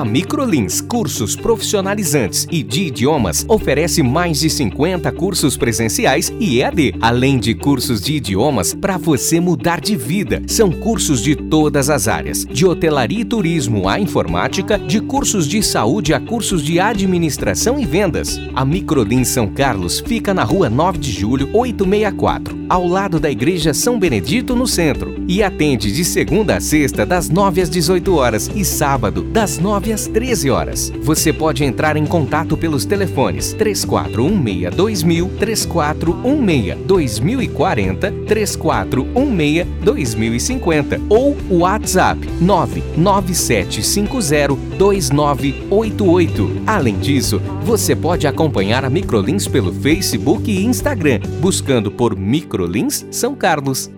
A Microlins Cursos Profissionalizantes e de Idiomas oferece mais de 50 cursos presenciais e EAD, além de cursos de idiomas para você mudar de vida. São cursos de todas as áreas, de hotelaria e turismo à informática, de cursos de saúde a cursos de administração e vendas. A Microlins São Carlos fica na rua 9 de julho, 864, ao lado da Igreja São Benedito, no centro, e atende de segunda a sexta, das 9 às 18 horas e sábado, das 9 9 às 13 horas. Você pode entrar em contato pelos telefones 3416 2000, 3416 2040, 3416 2050 ou o WhatsApp 99750 2988. Além disso, você pode acompanhar a Microlins pelo Facebook e Instagram, buscando por Microlins São Carlos.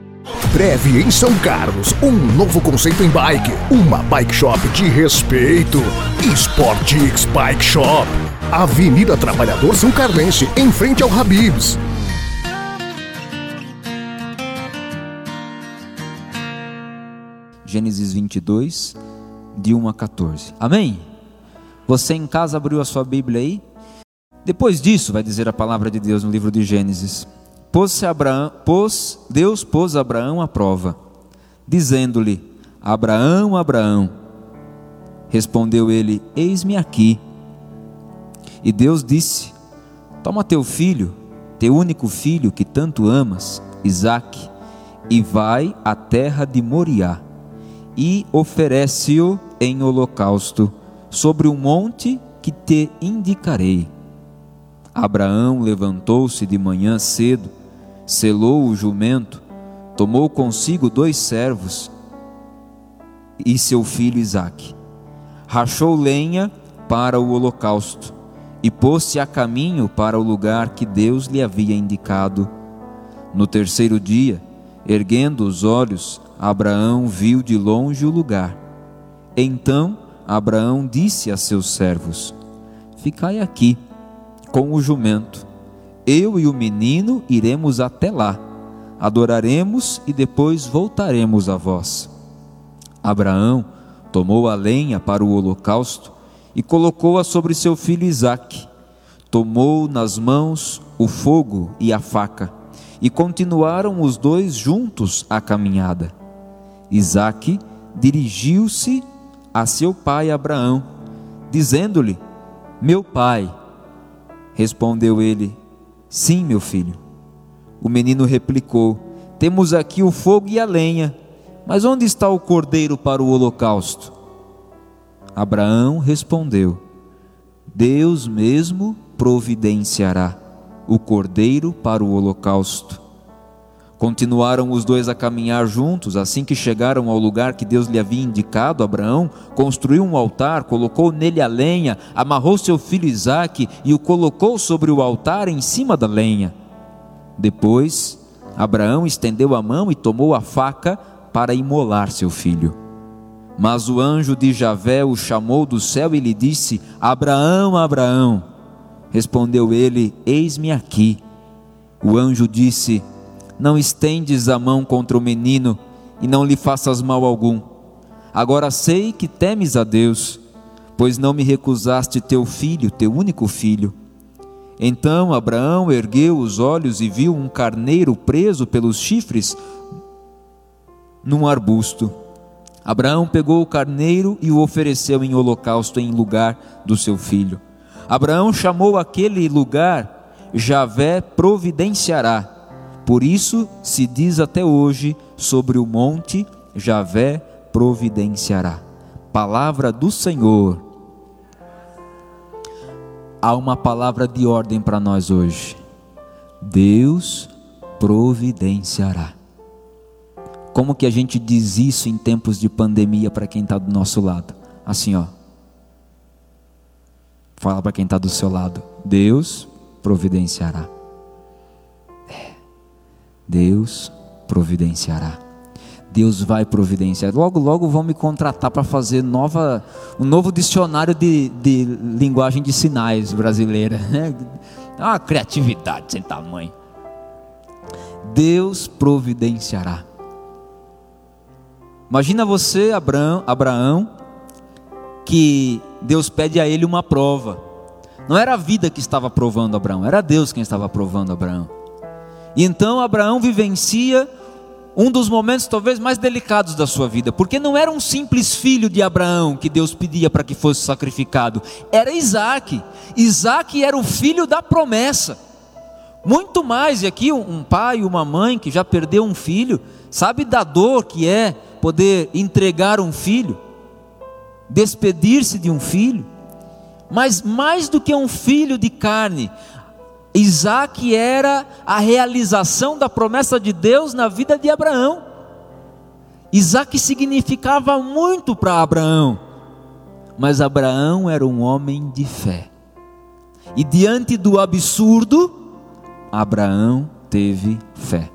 Breve em São Carlos, um novo conceito em bike, uma bike shop de respeito. Sportix Bike Shop, Avenida Trabalhador São Carlense, em frente ao Habibs. Gênesis 22, de 1 a 14. Amém? Você em casa abriu a sua Bíblia aí? Depois disso, vai dizer a palavra de Deus no livro de Gênesis. Pôs, Abraão, pôs Deus pôs Abraão à prova, dizendo-lhe: Abraão, Abraão. Respondeu ele: Eis-me aqui. E Deus disse: Toma teu filho, teu único filho que tanto amas, Isaque, e vai à terra de Moriá, e oferece-o em holocausto sobre o monte que te indicarei. Abraão levantou-se de manhã cedo selou o jumento, tomou consigo dois servos e seu filho Isaque. Rachou lenha para o holocausto e pôs-se a caminho para o lugar que Deus lhe havia indicado. No terceiro dia, erguendo os olhos, Abraão viu de longe o lugar. Então Abraão disse a seus servos: Ficai aqui com o jumento eu e o menino iremos até lá, adoraremos e depois voltaremos a vós. Abraão tomou a lenha para o holocausto e colocou-a sobre seu filho Isaque. Tomou nas mãos o fogo e a faca, e continuaram os dois juntos a caminhada. Isaque dirigiu-se a seu pai Abraão, dizendo-lhe: Meu pai. Respondeu ele: Sim, meu filho. O menino replicou: Temos aqui o fogo e a lenha, mas onde está o cordeiro para o holocausto? Abraão respondeu: Deus mesmo providenciará o cordeiro para o holocausto. Continuaram os dois a caminhar juntos. Assim que chegaram ao lugar que Deus lhe havia indicado, Abraão construiu um altar, colocou nele a lenha, amarrou seu filho Isaque e o colocou sobre o altar em cima da lenha. Depois, Abraão estendeu a mão e tomou a faca para imolar seu filho. Mas o anjo de Javé o chamou do céu e lhe disse: Abraão, Abraão. Respondeu ele: Eis-me aqui. O anjo disse: não estendes a mão contra o menino e não lhe faças mal algum. Agora sei que temes a Deus, pois não me recusaste teu filho, teu único filho. Então Abraão ergueu os olhos e viu um carneiro preso pelos chifres num arbusto. Abraão pegou o carneiro e o ofereceu em holocausto em lugar do seu filho. Abraão chamou aquele lugar Javé providenciará por isso se diz até hoje sobre o monte Javé providenciará. Palavra do Senhor. Há uma palavra de ordem para nós hoje. Deus providenciará. Como que a gente diz isso em tempos de pandemia para quem está do nosso lado? Assim, ó. Fala para quem está do seu lado. Deus providenciará. Deus providenciará. Deus vai providenciar. Logo, logo vão me contratar para fazer nova, um novo dicionário de, de linguagem de sinais brasileira. Né? Uma criatividade sem tamanho. Deus providenciará. Imagina você, Abraão, Abraão, que Deus pede a ele uma prova. Não era a vida que estava provando Abraão, era Deus quem estava provando Abraão. E então Abraão vivencia um dos momentos talvez mais delicados da sua vida, porque não era um simples filho de Abraão que Deus pedia para que fosse sacrificado, era Isaac. Isaac era o filho da promessa. Muito mais, e aqui um pai uma mãe que já perdeu um filho, sabe da dor que é poder entregar um filho, despedir-se de um filho, mas mais do que um filho de carne, Isaac era a realização da promessa de Deus na vida de Abraão. Isaac significava muito para Abraão, mas Abraão era um homem de fé. E diante do absurdo, Abraão teve fé.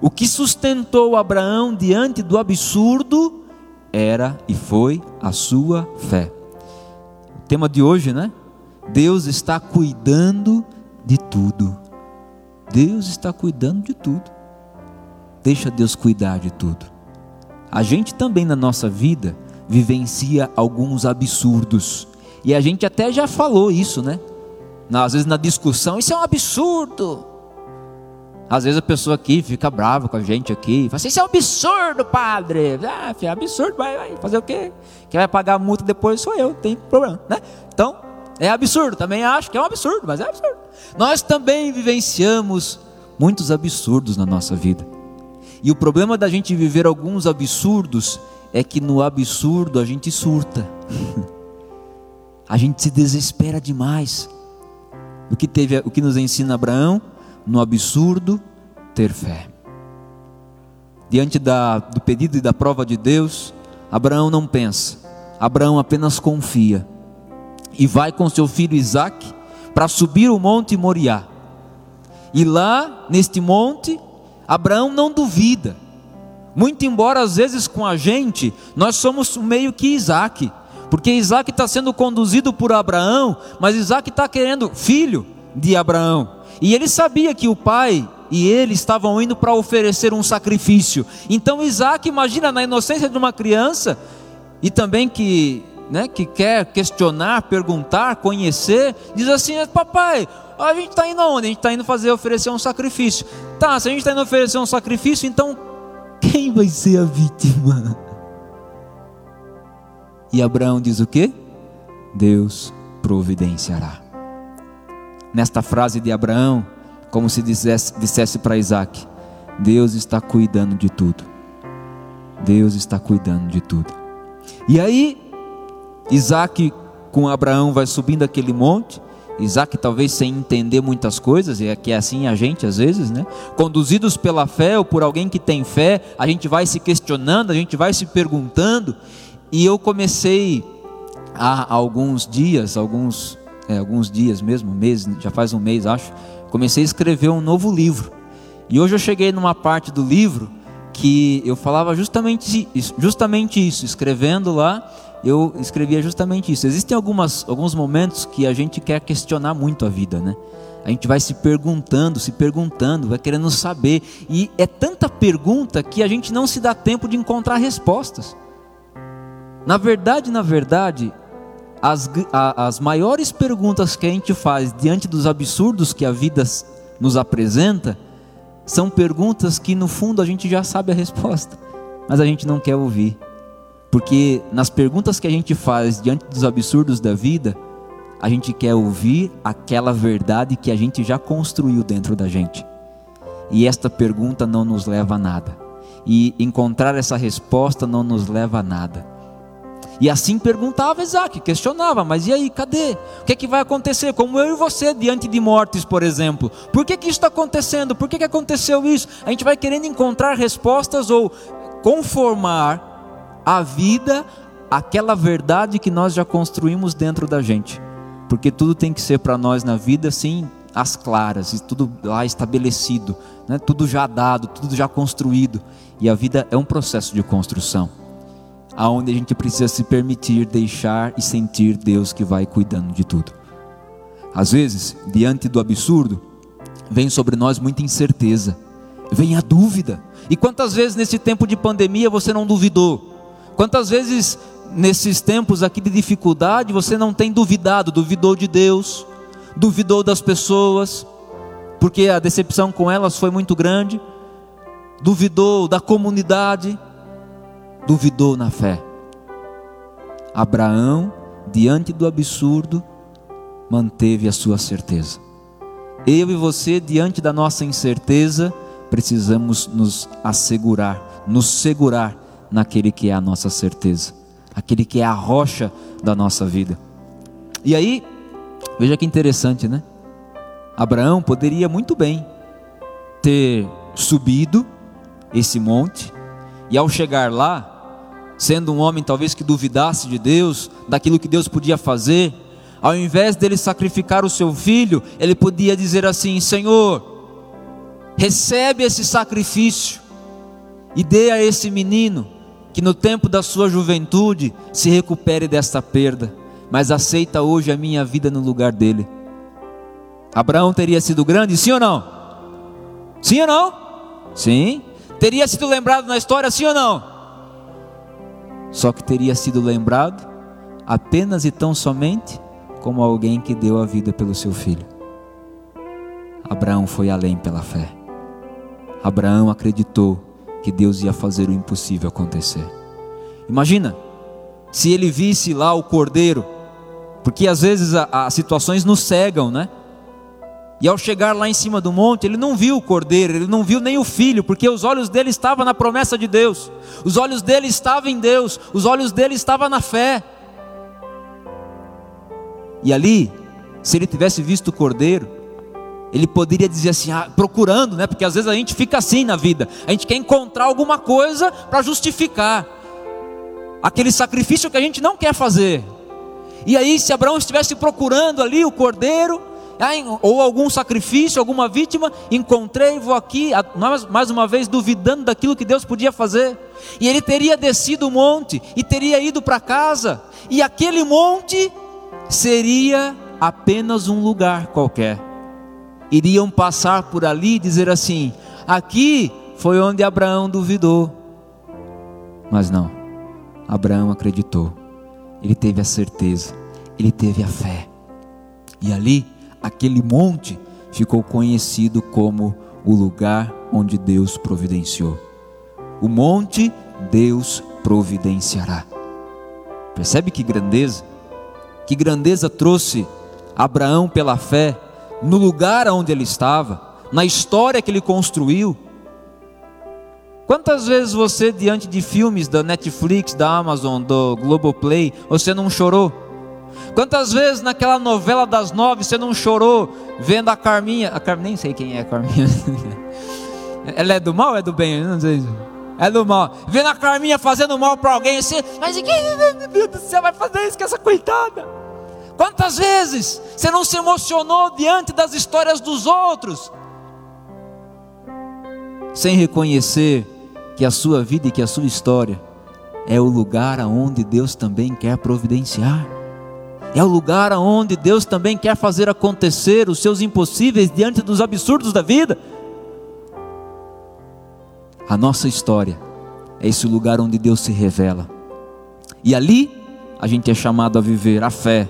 O que sustentou Abraão diante do absurdo era e foi a sua fé. O tema de hoje, né? Deus está cuidando de tudo. Deus está cuidando de tudo. Deixa Deus cuidar de tudo. A gente também na nossa vida vivencia alguns absurdos. E a gente até já falou isso, né? Às vezes na discussão, isso é um absurdo. Às vezes a pessoa aqui fica brava com a gente aqui, fala assim, isso é um absurdo, padre. Ah, é absurdo, vai, vai fazer o quê? Quem vai pagar a multa depois sou eu, tem problema, né? Então, é absurdo, também acho que é um absurdo, mas é absurdo. Nós também vivenciamos muitos absurdos na nossa vida. E o problema da gente viver alguns absurdos é que no absurdo a gente surta. a gente se desespera demais. O que teve, o que nos ensina Abraão, no absurdo ter fé. Diante da, do pedido e da prova de Deus, Abraão não pensa. Abraão apenas confia e vai com seu filho Isaque para subir o monte Moriá. E lá, neste monte, Abraão não duvida. Muito embora às vezes com a gente, nós somos meio que Isaac, porque Isaac está sendo conduzido por Abraão, mas Isaac está querendo filho de Abraão. E ele sabia que o pai e ele estavam indo para oferecer um sacrifício. Então Isaac, imagina na inocência de uma criança, e também que né, que quer questionar, perguntar, conhecer, diz assim: Papai, a gente está indo aonde? A gente está indo fazer, oferecer um sacrifício. Tá, se a gente está indo oferecer um sacrifício, então quem vai ser a vítima? E Abraão diz o que? Deus providenciará. Nesta frase de Abraão, como se dissesse, dissesse para Isaac: Deus está cuidando de tudo. Deus está cuidando de tudo. E aí, Isaac com Abraão vai subindo aquele monte. Isaac talvez sem entender muitas coisas, e é que é assim a gente às vezes, né? Conduzidos pela fé ou por alguém que tem fé, a gente vai se questionando, a gente vai se perguntando. E eu comecei há alguns dias, alguns, é, alguns dias mesmo, mês, já faz um mês acho, comecei a escrever um novo livro. E hoje eu cheguei numa parte do livro que eu falava justamente, justamente isso, escrevendo lá eu escrevia justamente isso. Existem algumas, alguns momentos que a gente quer questionar muito a vida, né? A gente vai se perguntando, se perguntando, vai querendo saber. E é tanta pergunta que a gente não se dá tempo de encontrar respostas. Na verdade, na verdade, as, a, as maiores perguntas que a gente faz diante dos absurdos que a vida nos apresenta são perguntas que no fundo a gente já sabe a resposta, mas a gente não quer ouvir. Porque nas perguntas que a gente faz diante dos absurdos da vida, a gente quer ouvir aquela verdade que a gente já construiu dentro da gente. E esta pergunta não nos leva a nada. E encontrar essa resposta não nos leva a nada. E assim perguntava Isaac, questionava, mas e aí, cadê? O que, é que vai acontecer? Como eu e você diante de mortes, por exemplo. Por que, que isso está acontecendo? Por que, que aconteceu isso? A gente vai querendo encontrar respostas ou conformar a vida aquela verdade que nós já construímos dentro da gente. Porque tudo tem que ser para nós na vida, sim, às claras, e tudo lá estabelecido, né? tudo já dado, tudo já construído. E a vida é um processo de construção, aonde a gente precisa se permitir deixar e sentir Deus que vai cuidando de tudo. Às vezes, diante do absurdo, vem sobre nós muita incerteza, vem a dúvida. E quantas vezes nesse tempo de pandemia você não duvidou? Quantas vezes nesses tempos aqui de dificuldade você não tem duvidado, duvidou de Deus, duvidou das pessoas, porque a decepção com elas foi muito grande, duvidou da comunidade, duvidou na fé. Abraão, diante do absurdo, manteve a sua certeza. Eu e você, diante da nossa incerteza, precisamos nos assegurar, nos segurar naquele que é a nossa certeza, aquele que é a rocha da nossa vida. E aí, veja que interessante, né? Abraão poderia muito bem ter subido esse monte e ao chegar lá, sendo um homem talvez que duvidasse de Deus, daquilo que Deus podia fazer, ao invés dele sacrificar o seu filho, ele podia dizer assim: Senhor, recebe esse sacrifício e dê a esse menino que no tempo da sua juventude se recupere desta perda, mas aceita hoje a minha vida no lugar dele. Abraão teria sido grande, sim ou não? Sim ou não? Sim. Teria sido lembrado na história, sim ou não? Só que teria sido lembrado apenas e tão somente como alguém que deu a vida pelo seu filho. Abraão foi além pela fé. Abraão acreditou que Deus ia fazer o impossível acontecer. Imagina se ele visse lá o cordeiro, porque às vezes as situações nos cegam, né? E ao chegar lá em cima do monte, ele não viu o cordeiro, ele não viu nem o filho, porque os olhos dele estavam na promessa de Deus, os olhos dele estavam em Deus, os olhos dele estavam na fé. E ali, se ele tivesse visto o cordeiro, ele poderia dizer assim, ah, procurando, né? Porque às vezes a gente fica assim na vida, a gente quer encontrar alguma coisa para justificar aquele sacrifício que a gente não quer fazer. E aí, se Abraão estivesse procurando ali o cordeiro, ou algum sacrifício, alguma vítima, encontrei, vou aqui, mais uma vez duvidando daquilo que Deus podia fazer. E ele teria descido o monte e teria ido para casa, e aquele monte seria apenas um lugar qualquer. Iriam passar por ali e dizer assim: aqui foi onde Abraão duvidou. Mas não, Abraão acreditou, ele teve a certeza, ele teve a fé. E ali, aquele monte ficou conhecido como o lugar onde Deus providenciou. O monte Deus providenciará. Percebe que grandeza? Que grandeza trouxe Abraão pela fé no lugar onde ele estava, na história que ele construiu. Quantas vezes você, diante de filmes da Netflix, da Amazon, do Globoplay, você não chorou? Quantas vezes naquela novela das nove você não chorou vendo a Carminha? A Car... Nem sei quem é a Carminha. Ela é do mal ou é do bem? Não sei. É do mal. Vendo a Carminha fazendo mal para alguém assim, mas quem, meu Deus do céu, vai fazer isso com essa coitada? Quantas vezes você não se emocionou diante das histórias dos outros? Sem reconhecer que a sua vida e que a sua história é o lugar aonde Deus também quer providenciar. É o lugar aonde Deus também quer fazer acontecer os seus impossíveis diante dos absurdos da vida. A nossa história é esse lugar onde Deus se revela. E ali a gente é chamado a viver a fé,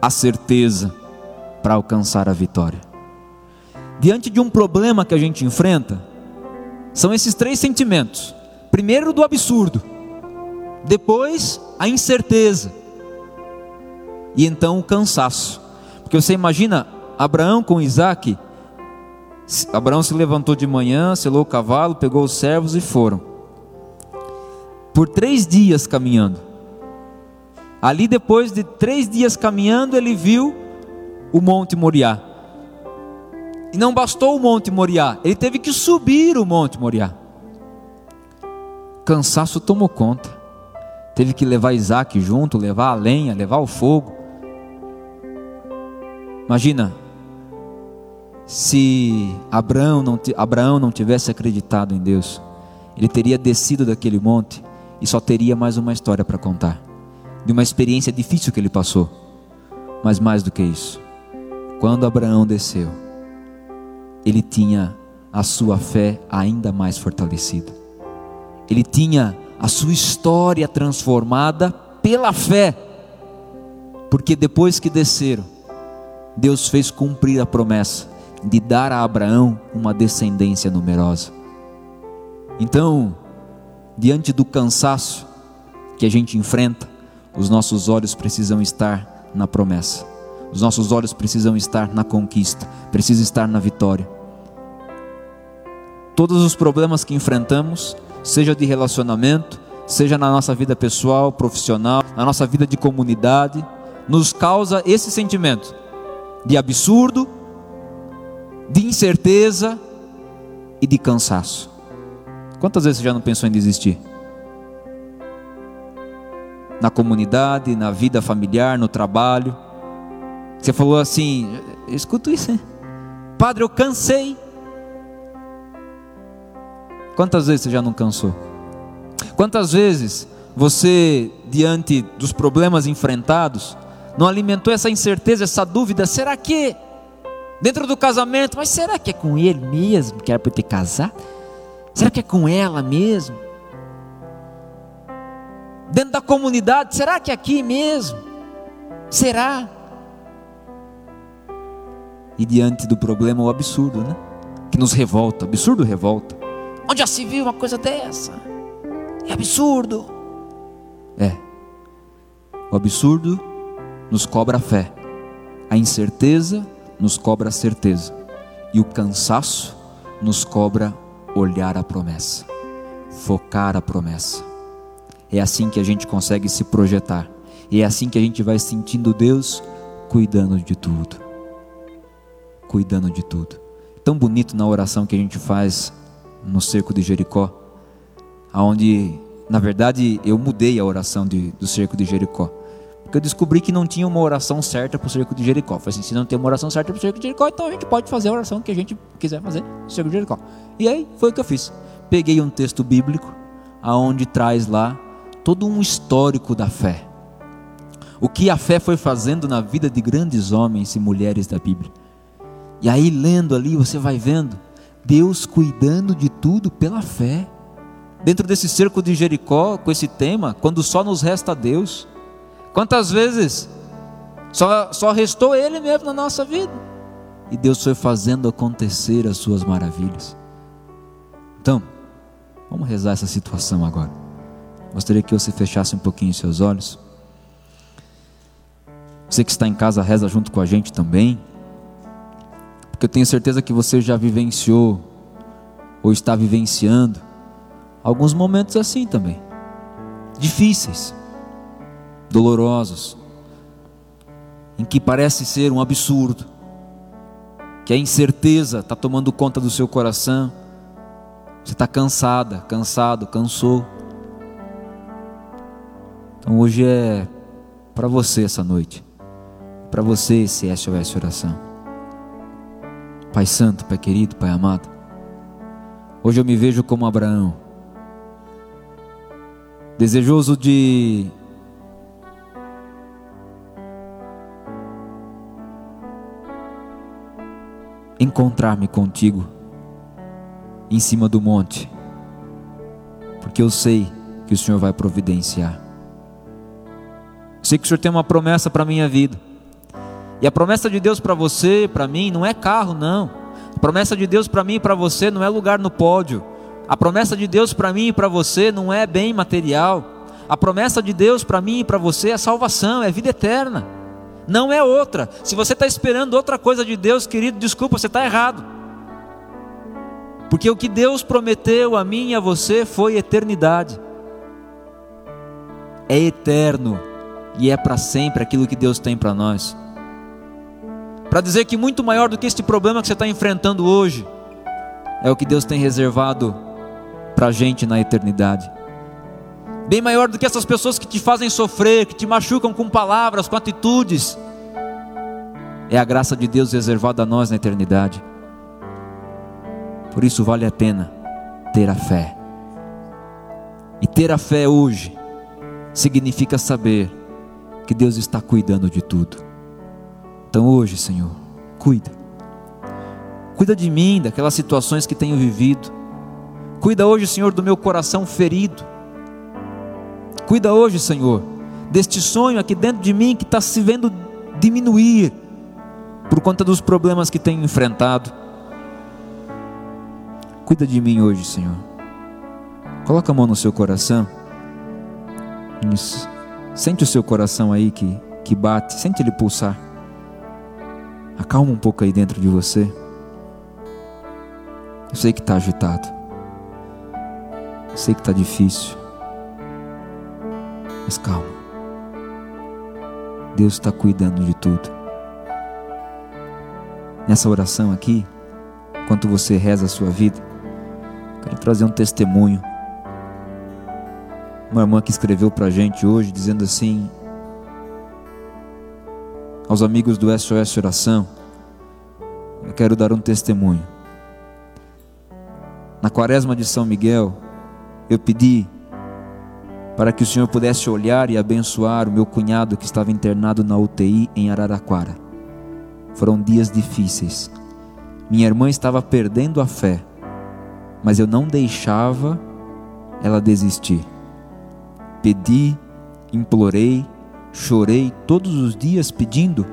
a certeza para alcançar a vitória. Diante de um problema que a gente enfrenta, são esses três sentimentos: primeiro, do absurdo, depois, a incerteza, e então o cansaço. Porque você imagina Abraão com Isaac. Abraão se levantou de manhã, selou o cavalo, pegou os servos e foram. Por três dias caminhando. Ali, depois de três dias caminhando, ele viu o Monte Moriá. E não bastou o Monte Moriá, ele teve que subir o Monte Moriá. Cansaço tomou conta. Teve que levar Isaac junto, levar a lenha, levar o fogo. Imagina, se Abraão não, Abraão não tivesse acreditado em Deus, ele teria descido daquele monte e só teria mais uma história para contar, de uma experiência difícil que ele passou. Mas mais do que isso, quando Abraão desceu, ele tinha a sua fé ainda mais fortalecida. Ele tinha a sua história transformada pela fé. Porque depois que desceram, Deus fez cumprir a promessa de dar a Abraão uma descendência numerosa. Então, diante do cansaço que a gente enfrenta, os nossos olhos precisam estar na promessa. Os nossos olhos precisam estar na conquista, precisam estar na vitória. Todos os problemas que enfrentamos, seja de relacionamento, seja na nossa vida pessoal, profissional, na nossa vida de comunidade, nos causa esse sentimento de absurdo, de incerteza e de cansaço. Quantas vezes você já não pensou em desistir? Na comunidade, na vida familiar, no trabalho. Você falou assim: eu escuto isso, hein? Padre, eu cansei. Quantas vezes você já não cansou? Quantas vezes você, diante dos problemas enfrentados, não alimentou essa incerteza, essa dúvida: será que dentro do casamento, mas será que é com ele mesmo que era para eu ter casado? Será que é com ela mesmo? Dentro da comunidade, será que é aqui mesmo? Será? E diante do problema, o absurdo, né? Que nos revolta, absurdo revolta. Onde já se viu uma coisa dessa? É absurdo. É. O absurdo nos cobra a fé, a incerteza nos cobra a certeza, e o cansaço nos cobra olhar a promessa, focar a promessa. É assim que a gente consegue se projetar, e é assim que a gente vai sentindo Deus cuidando de tudo. Cuidando de tudo. Tão bonito na oração que a gente faz no cerco de Jericó, aonde na verdade eu mudei a oração de, do cerco de Jericó. Porque eu descobri que não tinha uma oração certa para o cerco de Jericó. Falei assim, se não tem uma oração certa para o cerco de Jericó, então a gente pode fazer a oração que a gente quiser fazer no cerco de Jericó. E aí foi o que eu fiz. Peguei um texto bíblico, aonde traz lá todo um histórico da fé. O que a fé foi fazendo na vida de grandes homens e mulheres da Bíblia. E aí lendo ali, você vai vendo Deus cuidando de tudo pela fé. Dentro desse cerco de Jericó, com esse tema, quando só nos resta Deus, Quantas vezes só, só restou Ele mesmo na nossa vida? E Deus foi fazendo acontecer as suas maravilhas. Então, vamos rezar essa situação agora. Gostaria que você fechasse um pouquinho seus olhos. Você que está em casa, reza junto com a gente também. Porque eu tenho certeza que você já vivenciou ou está vivenciando alguns momentos assim também. Difíceis dolorosos, em que parece ser um absurdo, que a incerteza está tomando conta do seu coração, você está cansada, cansado, cansou. Então hoje é para você essa noite, para você esse SOS oração. Pai Santo, Pai querido, Pai amado, hoje eu me vejo como Abraão, desejoso de encontrar-me contigo em cima do monte, porque eu sei que o Senhor vai providenciar. Sei que o Senhor tem uma promessa para a minha vida. E a promessa de Deus para você, para mim, não é carro, não. A promessa de Deus para mim e para você não é lugar no pódio. A promessa de Deus para mim e para você não é bem material. A promessa de Deus para mim e para você é salvação, é vida eterna não é outra. Se você está esperando outra coisa de Deus, querido, desculpa, você está errado. Porque o que Deus prometeu a mim e a você foi eternidade. É eterno e é para sempre aquilo que Deus tem para nós. Para dizer que muito maior do que este problema que você está enfrentando hoje, é o que Deus tem reservado para a gente na eternidade bem maior do que essas pessoas que te fazem sofrer, que te machucam com palavras, com atitudes. É a graça de Deus reservada a nós na eternidade. Por isso vale a pena ter a fé. E ter a fé hoje significa saber que Deus está cuidando de tudo. Então hoje, Senhor, cuida. Cuida de mim, daquelas situações que tenho vivido. Cuida hoje, Senhor, do meu coração ferido. Cuida hoje, Senhor, deste sonho aqui dentro de mim que está se vendo diminuir por conta dos problemas que tenho enfrentado. Cuida de mim hoje, Senhor. Coloca a mão no seu coração. Isso. Sente o seu coração aí que, que bate, sente ele pulsar. Acalma um pouco aí dentro de você. Eu sei que está agitado. Eu sei que está difícil. Mas calma. Deus está cuidando de tudo. Nessa oração aqui, enquanto você reza a sua vida, quero trazer um testemunho. Uma irmã que escreveu para a gente hoje, dizendo assim: aos amigos do SOS Oração, eu quero dar um testemunho. Na quaresma de São Miguel, eu pedi para que o Senhor pudesse olhar e abençoar o meu cunhado que estava internado na UTI em Araraquara. Foram dias difíceis. Minha irmã estava perdendo a fé, mas eu não deixava ela desistir. Pedi, implorei, chorei todos os dias pedindo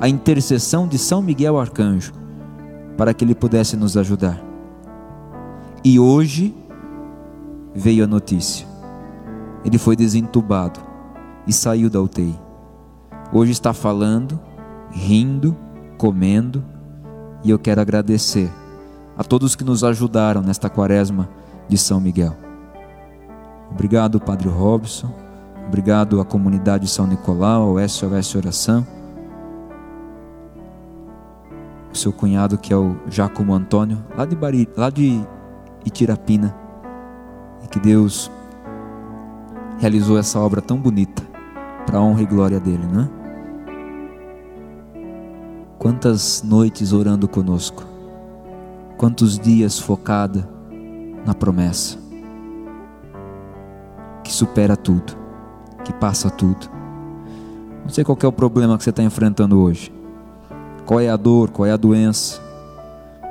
a intercessão de São Miguel Arcanjo para que ele pudesse nos ajudar. E hoje veio a notícia. Ele foi desentubado e saiu da UTI. Hoje está falando, rindo, comendo, e eu quero agradecer a todos que nos ajudaram nesta quaresma de São Miguel. Obrigado, Padre Robson. Obrigado à comunidade São Nicolau, ao SOS Oração. O seu cunhado, que é o Jacomo Antônio, lá de, Bari, lá de Itirapina. E que Deus realizou essa obra tão bonita para a honra e glória dele, né? Quantas noites orando conosco, quantos dias focada na promessa supera tudo, que passa tudo. Não sei qual é o problema que você está enfrentando hoje, qual é a dor, qual é a doença,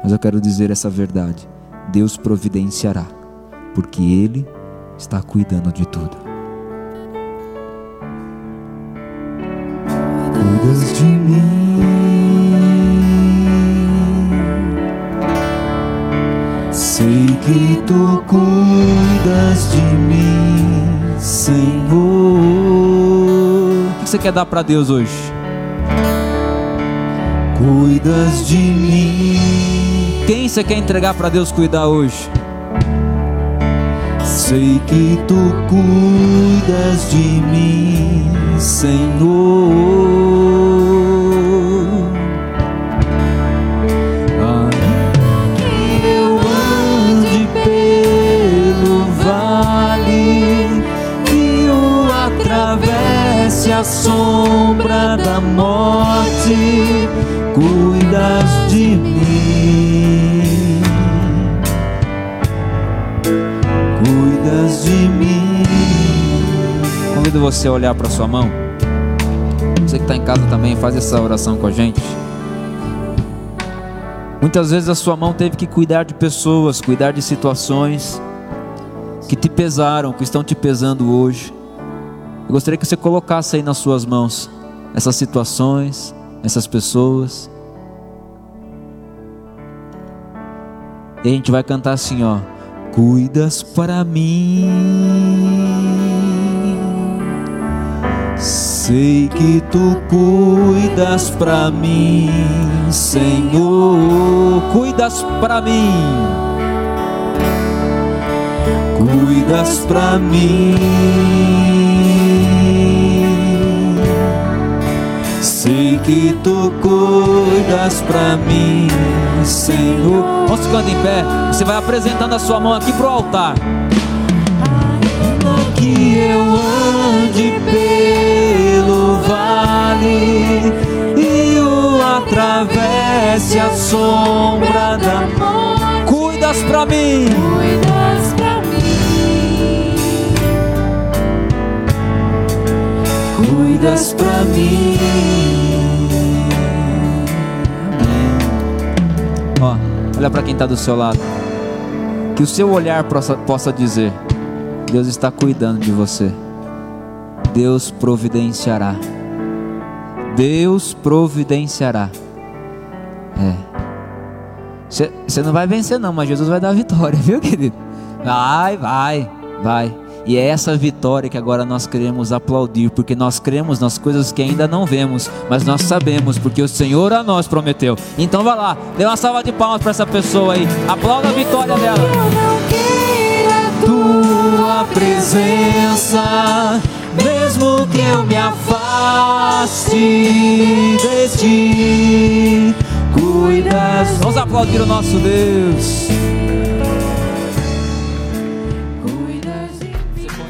mas eu quero dizer essa verdade: Deus providenciará, porque Ele está cuidando de tudo. Cuidas de mim, sei que tu cuidas de mim, Senhor. O que você quer dar para Deus hoje? Cuidas de mim. Quem você quer entregar para Deus cuidar hoje? Sei que tu cuidas de mim, Senhor. A sombra da morte, cuidas de mim. cuidas de mim. Convido você a olhar para sua mão. Você que está em casa também, faz essa oração com a gente. Muitas vezes a sua mão teve que cuidar de pessoas, cuidar de situações que te pesaram, que estão te pesando hoje. Eu gostaria que você colocasse aí nas suas mãos essas situações, essas pessoas. E a gente vai cantar assim, ó cuidas para mim. Sei que tu cuidas para mim, Senhor, cuidas para mim. Cuidas para mim. Sei que tu cuidas para mim, Senhor. Vamos ficando em pé. Você vai apresentando a sua mão aqui pro altar. Ainda que eu ande pelo vale e o atravesse a sombra da morte, cuidas pra mim. Cuidas pra mim. Cuidas pra mim. Olha pra quem tá do seu lado. Que o seu olhar possa, possa dizer: Deus está cuidando de você. Deus providenciará. Deus providenciará. É. Você não vai vencer, não, mas Jesus vai dar a vitória, viu, querido? Vai, vai, vai. E é essa vitória que agora nós queremos aplaudir, porque nós cremos nas coisas que ainda não vemos, mas nós sabemos, porque o Senhor a nós prometeu. Então vai lá, dê uma salva de palmas para essa pessoa aí. Aplauda a vitória dela. Eu não queira Tua presença, mesmo que eu me afaste de ti, cuidas. Vamos aplaudir o nosso Deus.